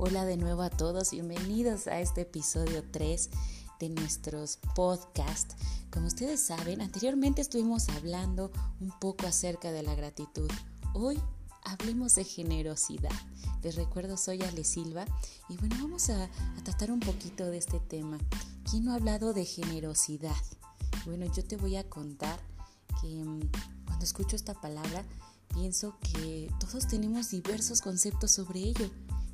Hola de nuevo a todos, bienvenidos a este episodio 3 de nuestros podcasts. Como ustedes saben, anteriormente estuvimos hablando un poco acerca de la gratitud. Hoy hablemos de generosidad. Les recuerdo, soy Ale Silva y bueno, vamos a, a tratar un poquito de este tema. ¿Quién no ha hablado de generosidad? Bueno, yo te voy a contar que mm, cuando escucho esta palabra, pienso que todos tenemos diversos conceptos sobre ello.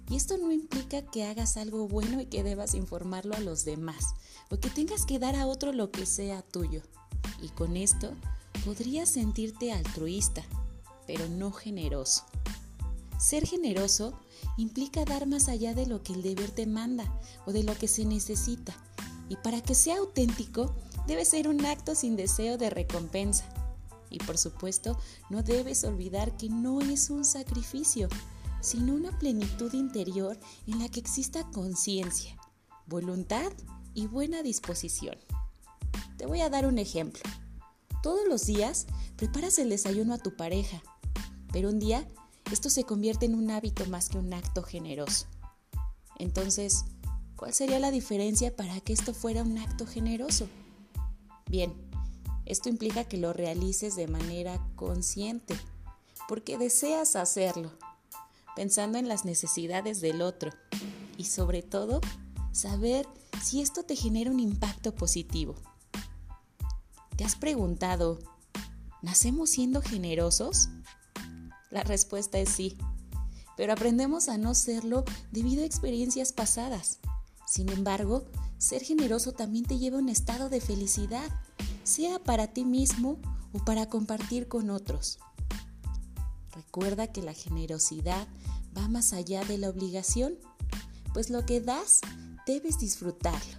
Y esto no implica que hagas algo bueno y que debas informarlo a los demás, o que tengas que dar a otro lo que sea tuyo. Y con esto podrías sentirte altruista, pero no generoso. Ser generoso implica dar más allá de lo que el deber te manda o de lo que se necesita. Y para que sea auténtico, debe ser un acto sin deseo de recompensa. Y por supuesto, no debes olvidar que no es un sacrificio, sino una plenitud interior en la que exista conciencia, voluntad y buena disposición. Te voy a dar un ejemplo. Todos los días preparas el desayuno a tu pareja, pero un día esto se convierte en un hábito más que un acto generoso. Entonces, ¿cuál sería la diferencia para que esto fuera un acto generoso? Bien, esto implica que lo realices de manera consciente, porque deseas hacerlo pensando en las necesidades del otro y sobre todo saber si esto te genera un impacto positivo. ¿Te has preguntado, ¿nacemos siendo generosos? La respuesta es sí, pero aprendemos a no serlo debido a experiencias pasadas. Sin embargo, ser generoso también te lleva a un estado de felicidad, sea para ti mismo o para compartir con otros. Recuerda que la generosidad va más allá de la obligación, pues lo que das debes disfrutarlo,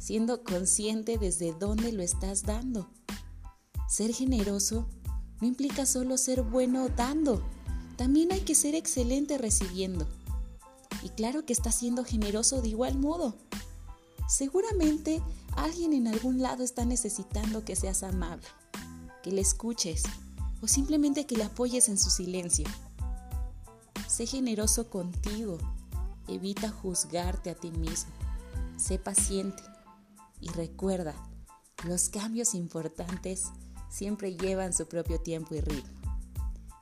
siendo consciente desde dónde lo estás dando. Ser generoso no implica solo ser bueno dando, también hay que ser excelente recibiendo. Y claro que estás siendo generoso de igual modo. Seguramente alguien en algún lado está necesitando que seas amable, que le escuches o simplemente que le apoyes en su silencio. Sé generoso contigo. Evita juzgarte a ti mismo. Sé paciente. Y recuerda, los cambios importantes siempre llevan su propio tiempo y ritmo.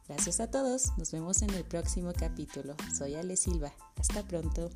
Gracias a todos. Nos vemos en el próximo capítulo. Soy Ale Silva. Hasta pronto.